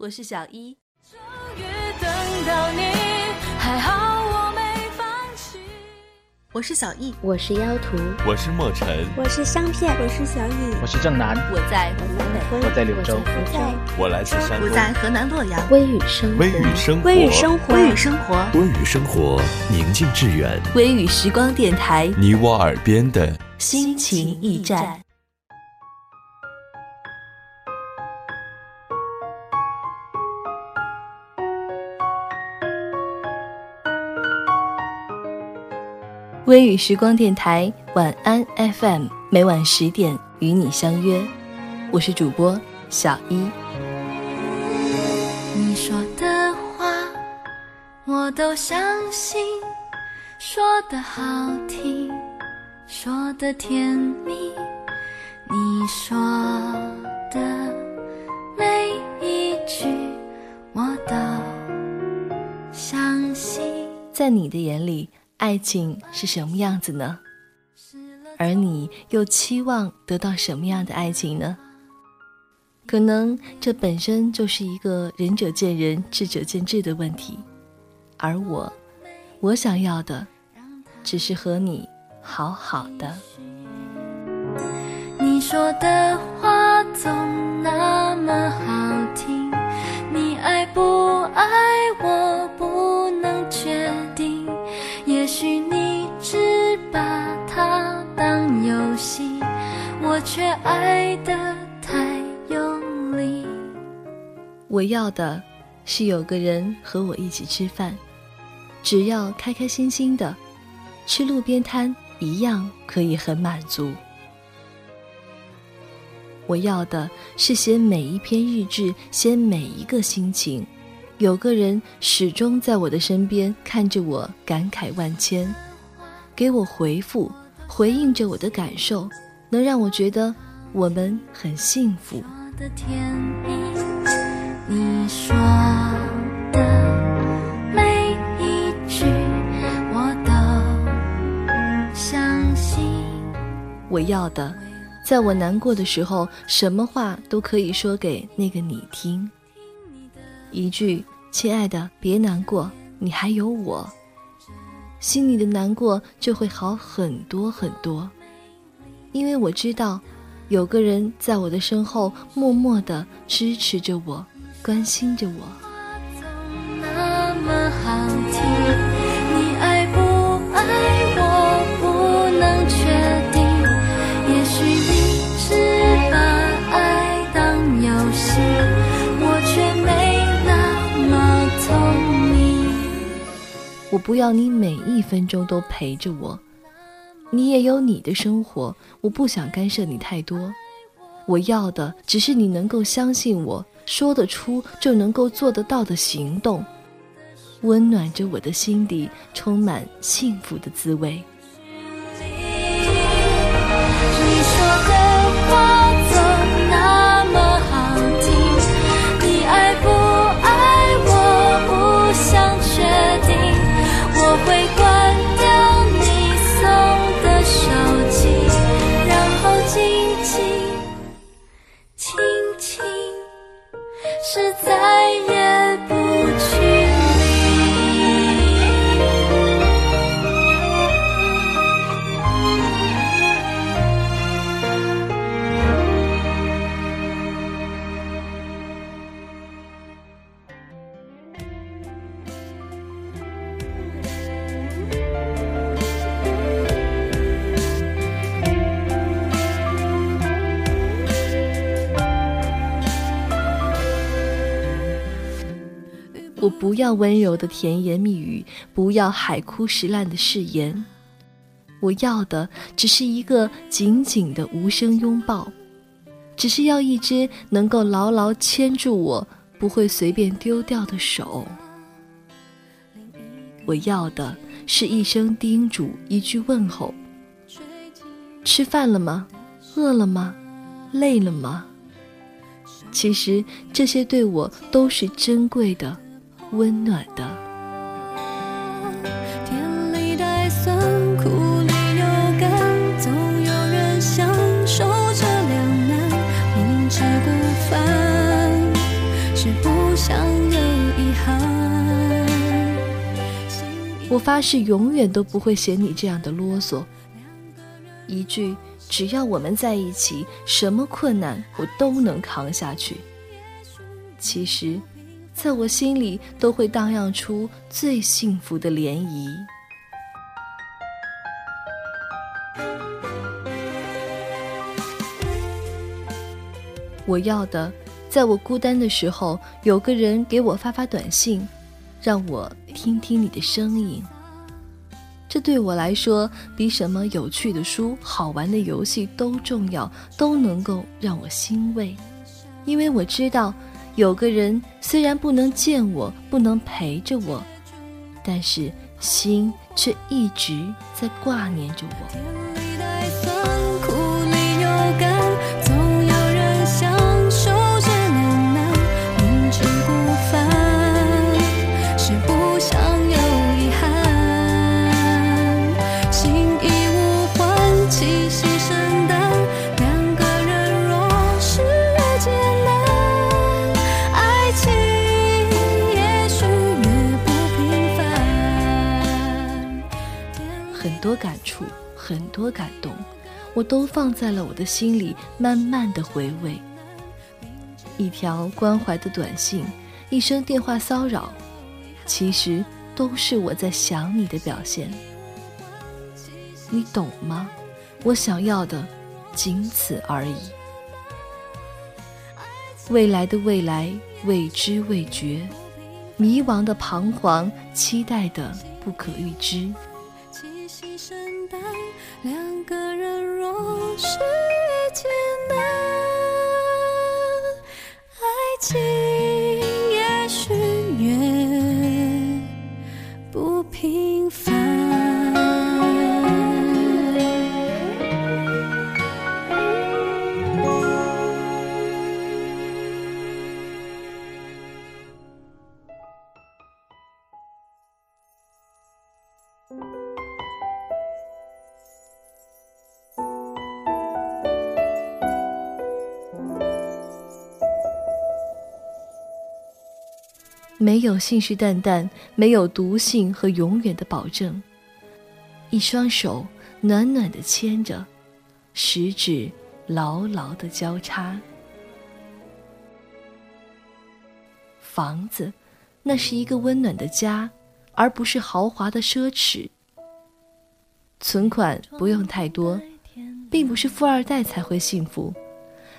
我是小一。终于等到你，还好我没放弃。我是小易，我是妖图，我是莫尘，我是香片，我是小雨，我是正南，我在湖北，我在柳州，我来自山东，我在河南洛阳。微雨生微雨生活，微雨生活，微雨生活，微雨生活，宁静致远。微雨时光电台，你我耳边的心情驿站。微雨时光电台晚安 FM，每晚十点与你相约，我是主播小一。你说的话我都相信，说的好听，说的甜蜜，你说的每一句我都相信。在你的眼里。爱情是什么样子呢？而你又期望得到什么样的爱情呢？可能这本身就是一个仁者见仁，智者见智的问题。而我，我想要的，只是和你好好的。你说的话总那么好却爱得太用力。我要的是有个人和我一起吃饭，只要开开心心的，吃路边摊一样可以很满足。我要的是写每一篇日志，写每一个心情。有个人始终在我的身边，看着我感慨万千，给我回复，回应着我的感受，能让我觉得我们很幸福。你说的每一句我都相信。我要的，在我难过的时候，什么话都可以说给那个你听。一句“亲爱的，别难过，你还有我”，心里的难过就会好很多很多。因为我知道，有个人在我的身后默默的支持着我，关心着我。那么好听，你爱不爱我不能确定。也许你只把爱当游戏，我却没。我不要你每一分钟都陪着我，你也有你的生活，我不想干涉你太多。我要的只是你能够相信我，说得出就能够做得到的行动，温暖着我的心底，充满幸福的滋味。我不要温柔的甜言蜜语，不要海枯石烂的誓言，我要的只是一个紧紧的无声拥抱，只是要一只能够牢牢牵住我、不会随便丢掉的手。我要的是一声叮嘱，一句问候。吃饭了吗？饿了吗？累了吗？其实这些对我都是珍贵的。温暖的我发誓，永远都不会嫌你这样的啰嗦。一句只要我们在一起，什么困难我都能扛下去。其实。在我心里都会荡漾出最幸福的涟漪。我要的，在我孤单的时候，有个人给我发发短信，让我听听你的声音。这对我来说，比什么有趣的书、好玩的游戏都重要，都能够让我欣慰。因为我知道，有个人虽然不能见我，不能陪着我，但是心却一直在挂念着我。多感触，很多感动，我都放在了我的心里，慢慢的回味。一条关怀的短信，一声电话骚扰，其实都是我在想你的表现。你懂吗？我想要的，仅此而已。未来的未来，未知未觉，迷茫的彷徨，期待的不可预知。没有信誓旦旦，没有笃信和永远的保证。一双手暖暖的牵着，食指牢牢的交叉。房子，那是一个温暖的家，而不是豪华的奢侈。存款不用太多，并不是富二代才会幸福。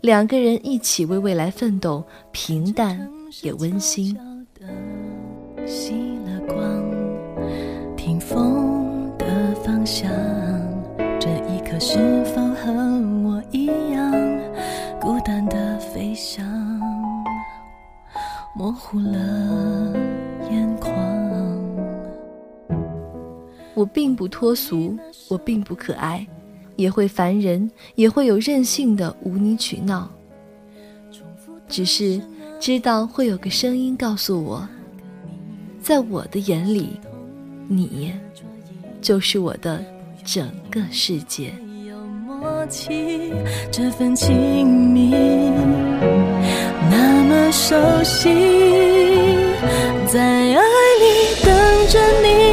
两个人一起为未来奋斗，平淡也温馨。熄了光，听风的方向，这一刻是否和我一样，孤单的飞翔，模糊了眼眶。我并不脱俗，我并不可爱，也会烦人，也会有任性的无理取闹，只是。知道会有个声音告诉我，在我的眼里，你就是我的整个世界。这份亲密那么熟悉，在爱里等着你，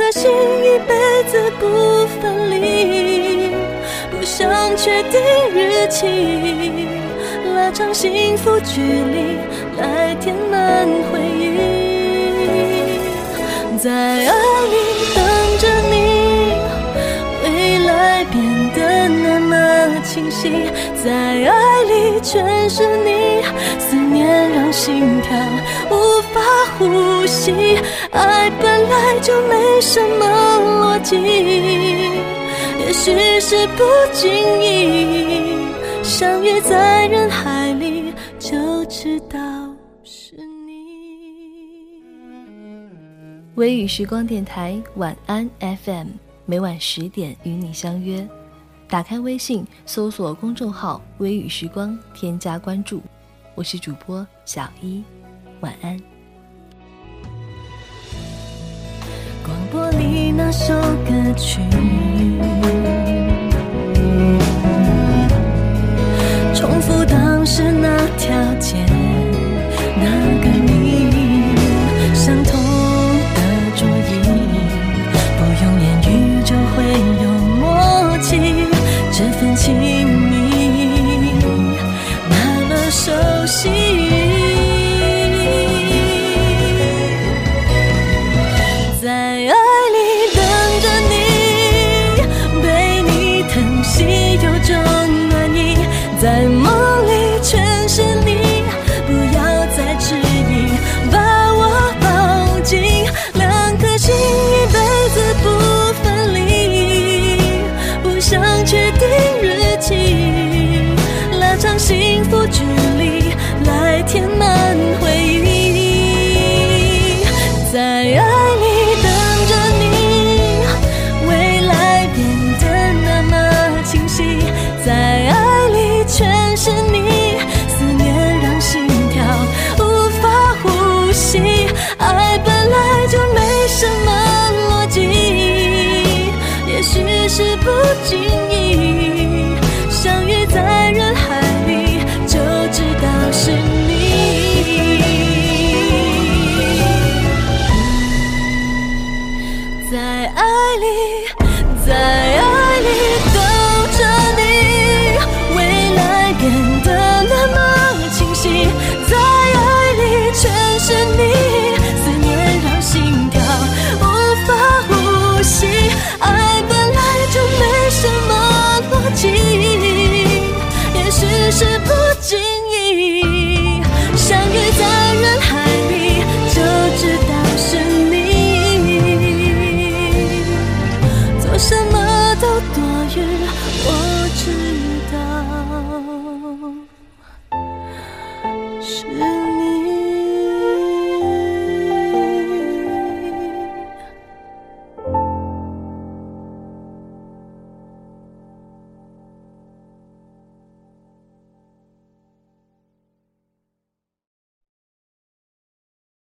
颗心一辈子不分离。不想确定日期，拉长幸福距离，来填满回忆。在爱里等着你，未来变清晰。在爱里全是你，思念让心跳无法呼吸。爱本来就没什么逻辑，也许是不经意相遇在人海里，就知道是你。微雨时光电台晚安 FM，每晚十点与你相约。打开微信搜索公众号微雨时光添加关注。我是主播小一晚安。广播里那首歌曲重复当时那距离，来填满回忆。在爱里等着你，未来变得那么清晰。在爱里全是你，思念让心跳无法呼吸。爱本来就没什么逻辑，也许是不经是不经意相遇在人海里，就知道是你。做什么都多余，我。